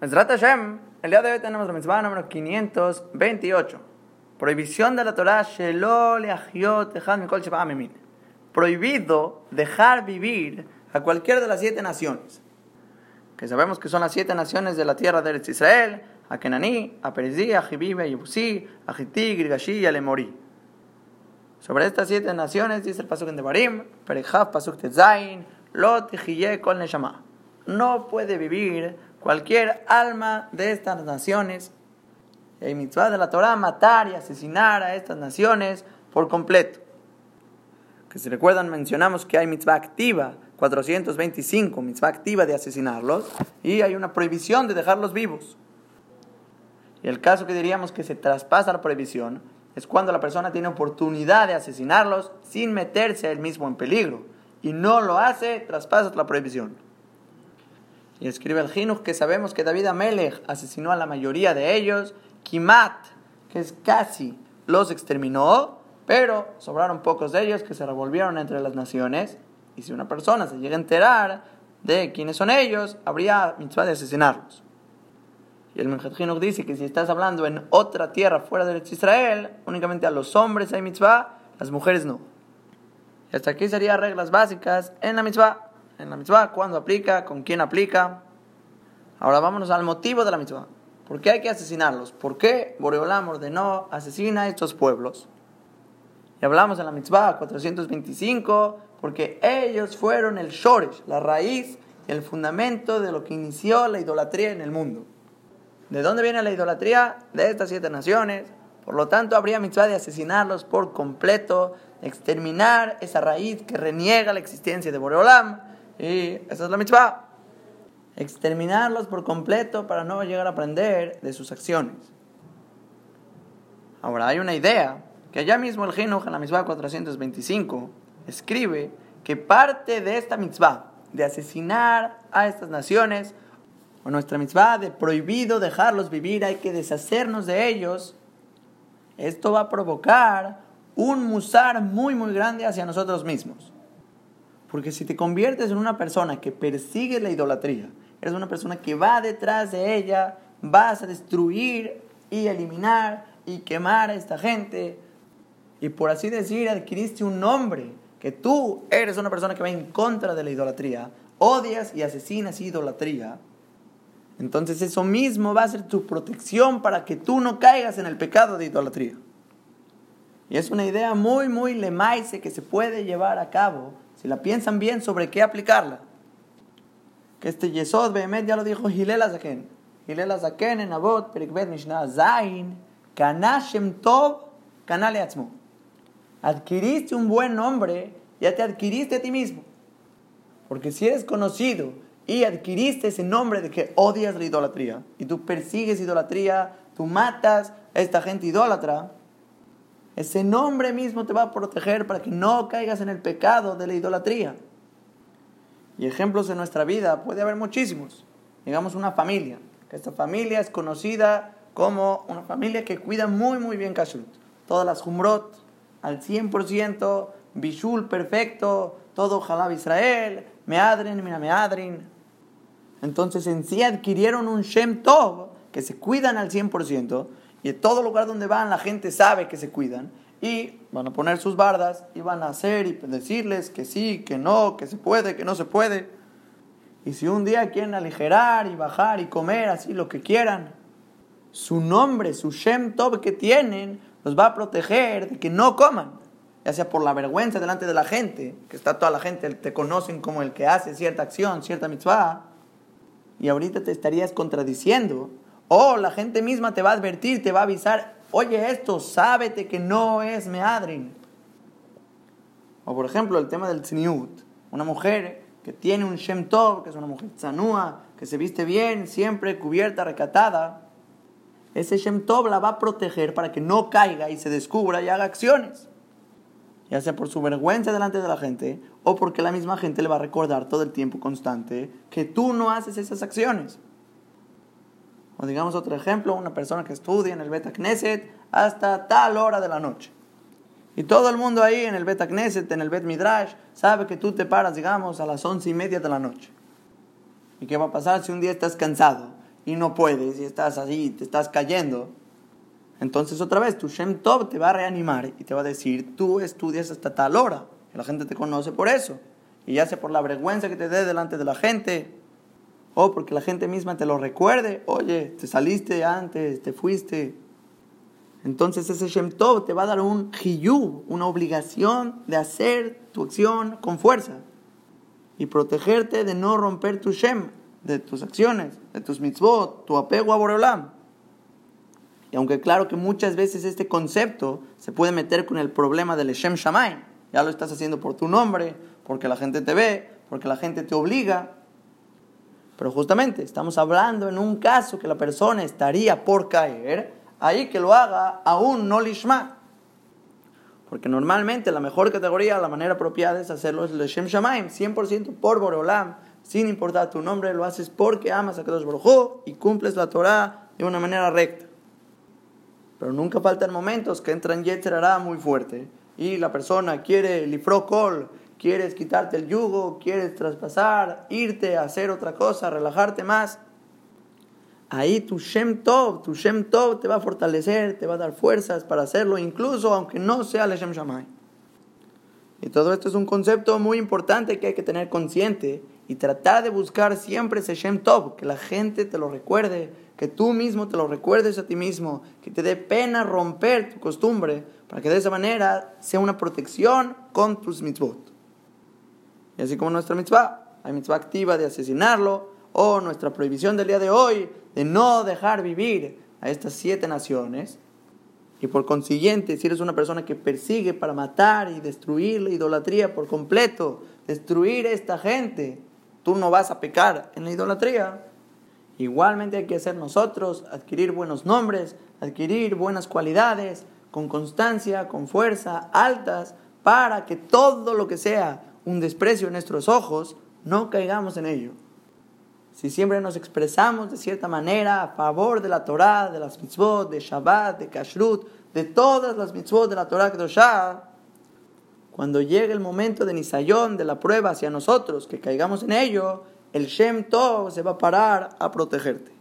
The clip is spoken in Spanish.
Hashem, el día de hoy tenemos la mitzvah número 528. Prohibición de la Torah, Prohibido dejar vivir a cualquiera de las siete naciones. Que sabemos que son las siete naciones de la tierra de Israel, a Kenaní, a Perizí, a Jibib, a Yebusí, a Girgashi y a Lemorí. Sobre estas siete naciones dice el pasuk en Devarim, Perejav, pasuk Tezain, Lot, Kol Neshama. No puede vivir cualquier alma de estas naciones. hay mitzvah de la Torah matar y asesinar a estas naciones por completo. Que si recuerdan, mencionamos que hay mitzvah activa, 425, mitzvah activa de asesinarlos, y hay una prohibición de dejarlos vivos. Y el caso que diríamos que se traspasa la prohibición es cuando la persona tiene oportunidad de asesinarlos sin meterse él mismo en peligro, y no lo hace, traspasa la prohibición. Y escribe el Jinuch que sabemos que David Amelech asesinó a la mayoría de ellos, Kimat, que es casi, los exterminó, pero sobraron pocos de ellos que se revolvieron entre las naciones. Y si una persona se llega a enterar de quiénes son ellos, habría mitzvah de asesinarlos. Y el Menjat dice que si estás hablando en otra tierra fuera de Israel, únicamente a los hombres hay mitzvah, las mujeres no. Y hasta aquí serían reglas básicas en la mitzvah en la mitzvah, cuándo aplica, con quién aplica. Ahora vámonos al motivo de la mitzvah. ¿Por qué hay que asesinarlos? ¿Por qué Boreolam ordenó asesina a estos pueblos? Y hablamos en la mitzvah 425, porque ellos fueron el shoresh, la raíz y el fundamento de lo que inició la idolatría en el mundo. ¿De dónde viene la idolatría? De estas siete naciones. Por lo tanto, habría mitzvah de asesinarlos por completo, exterminar esa raíz que reniega la existencia de Boreolam y esa es la mitzvah. Exterminarlos por completo para no llegar a aprender de sus acciones. Ahora hay una idea que allá mismo el Jinuj en la mitzvah 425 escribe que parte de esta mitzvah de asesinar a estas naciones o nuestra mitzvah de prohibido dejarlos vivir, hay que deshacernos de ellos. Esto va a provocar un musar muy muy grande hacia nosotros mismos. Porque si te conviertes en una persona que persigue la idolatría, eres una persona que va detrás de ella, vas a destruir y eliminar y quemar a esta gente. Y por así decir, adquiriste un nombre, que tú eres una persona que va en contra de la idolatría, odias y asesinas idolatría. Entonces eso mismo va a ser tu protección para que tú no caigas en el pecado de idolatría. Y es una idea muy, muy lemaise que se puede llevar a cabo si la piensan bien sobre qué aplicarla. Que este Yesod Behemet ya lo dijo Hilel Azaken. En Abot, Perikbet Mishnah Zain, Kanashem Tov, Kanale Atzmo. Adquiriste un buen nombre, ya te adquiriste a ti mismo. Porque si eres conocido y adquiriste ese nombre de que odias la idolatría, y tú persigues idolatría, tú matas a esta gente idólatra, ese nombre mismo te va a proteger para que no caigas en el pecado de la idolatría. Y ejemplos en nuestra vida puede haber muchísimos. Digamos una familia, que esta familia es conocida como una familia que cuida muy muy bien kashrut. Todas las humrot al 100%, bishul perfecto, todo halab Israel, meadrin, mira meadrin. Entonces en sí adquirieron un Shem Tov, que se cuidan al 100%, y en todo lugar donde van la gente sabe que se cuidan y van a poner sus bardas y van a hacer y decirles que sí, que no, que se puede, que no se puede. Y si un día quieren aligerar y bajar y comer así lo que quieran, su nombre, su Shem Tov que tienen, los va a proteger de que no coman. Ya sea por la vergüenza delante de la gente, que está toda la gente, te conocen como el que hace cierta acción, cierta mitzvah, y ahorita te estarías contradiciendo o la gente misma te va a advertir, te va a avisar, oye esto, sábete que no es meadrin. O por ejemplo el tema del tzniut, una mujer que tiene un shem tov, que es una mujer tzanúa, que se viste bien, siempre cubierta, recatada. Ese shem tov la va a proteger para que no caiga y se descubra y haga acciones. Ya sea por su vergüenza delante de la gente o porque la misma gente le va a recordar todo el tiempo constante que tú no haces esas acciones. O digamos otro ejemplo, una persona que estudia en el Beta Knesset hasta tal hora de la noche. Y todo el mundo ahí en el Beta Knesset, en el Bet Midrash, sabe que tú te paras, digamos, a las once y media de la noche. ¿Y qué va a pasar si un día estás cansado y no puedes y estás así, te estás cayendo, entonces otra vez tu Shem Tov te va a reanimar y te va a decir, tú estudias hasta tal hora, y la gente te conoce por eso, y ya sea por la vergüenza que te dé delante de la gente, o porque la gente misma te lo recuerde, oye, te saliste antes, te fuiste. Entonces ese Shem Tov te va a dar un hiyu, una obligación de hacer tu acción con fuerza y protegerte de no romper tu Shem, de tus acciones, de tus mitzvot, tu apego a Boreolam. Y aunque claro que muchas veces este concepto se puede meter con el problema del Shem Shamayim, ya lo estás haciendo por tu nombre, porque la gente te ve, porque la gente te obliga. Pero justamente estamos hablando en un caso que la persona estaría por caer, ahí que lo haga aún no lishma. Porque normalmente la mejor categoría, la manera apropiada es hacerlo es el Shem Shamaim, 100% por Boreolam, sin importar tu nombre, lo haces porque amas a Kadosh Baruj y cumples la Torah de una manera recta. Pero nunca faltan momentos que entran Yetzer muy fuerte y la persona quiere lifrokol, quieres quitarte el yugo, quieres traspasar, irte a hacer otra cosa, relajarte más. Ahí tu Shem Tov, tu Shem Tov te va a fortalecer, te va a dar fuerzas para hacerlo, incluso aunque no sea el Shem Shamay. Y todo esto es un concepto muy importante que hay que tener consciente y tratar de buscar siempre ese Shem Tov, que la gente te lo recuerde, que tú mismo te lo recuerdes a ti mismo, que te dé pena romper tu costumbre, para que de esa manera sea una protección con tus mitzvot. Y así como nuestra mitzvah, hay mitzvah activa de asesinarlo, o nuestra prohibición del día de hoy de no dejar vivir a estas siete naciones, y por consiguiente, si eres una persona que persigue para matar y destruir la idolatría por completo, destruir a esta gente, tú no vas a pecar en la idolatría. Igualmente hay que hacer nosotros, adquirir buenos nombres, adquirir buenas cualidades, con constancia, con fuerza, altas, para que todo lo que sea un desprecio en nuestros ojos, no caigamos en ello. Si siempre nos expresamos de cierta manera a favor de la Torah, de las mitzvot, de Shabbat, de Kashrut, de todas las mitzvot de la Torah Kedoshah, cuando llegue el momento de Nisayón, de la prueba hacia nosotros, que caigamos en ello, el Shem Tov se va a parar a protegerte.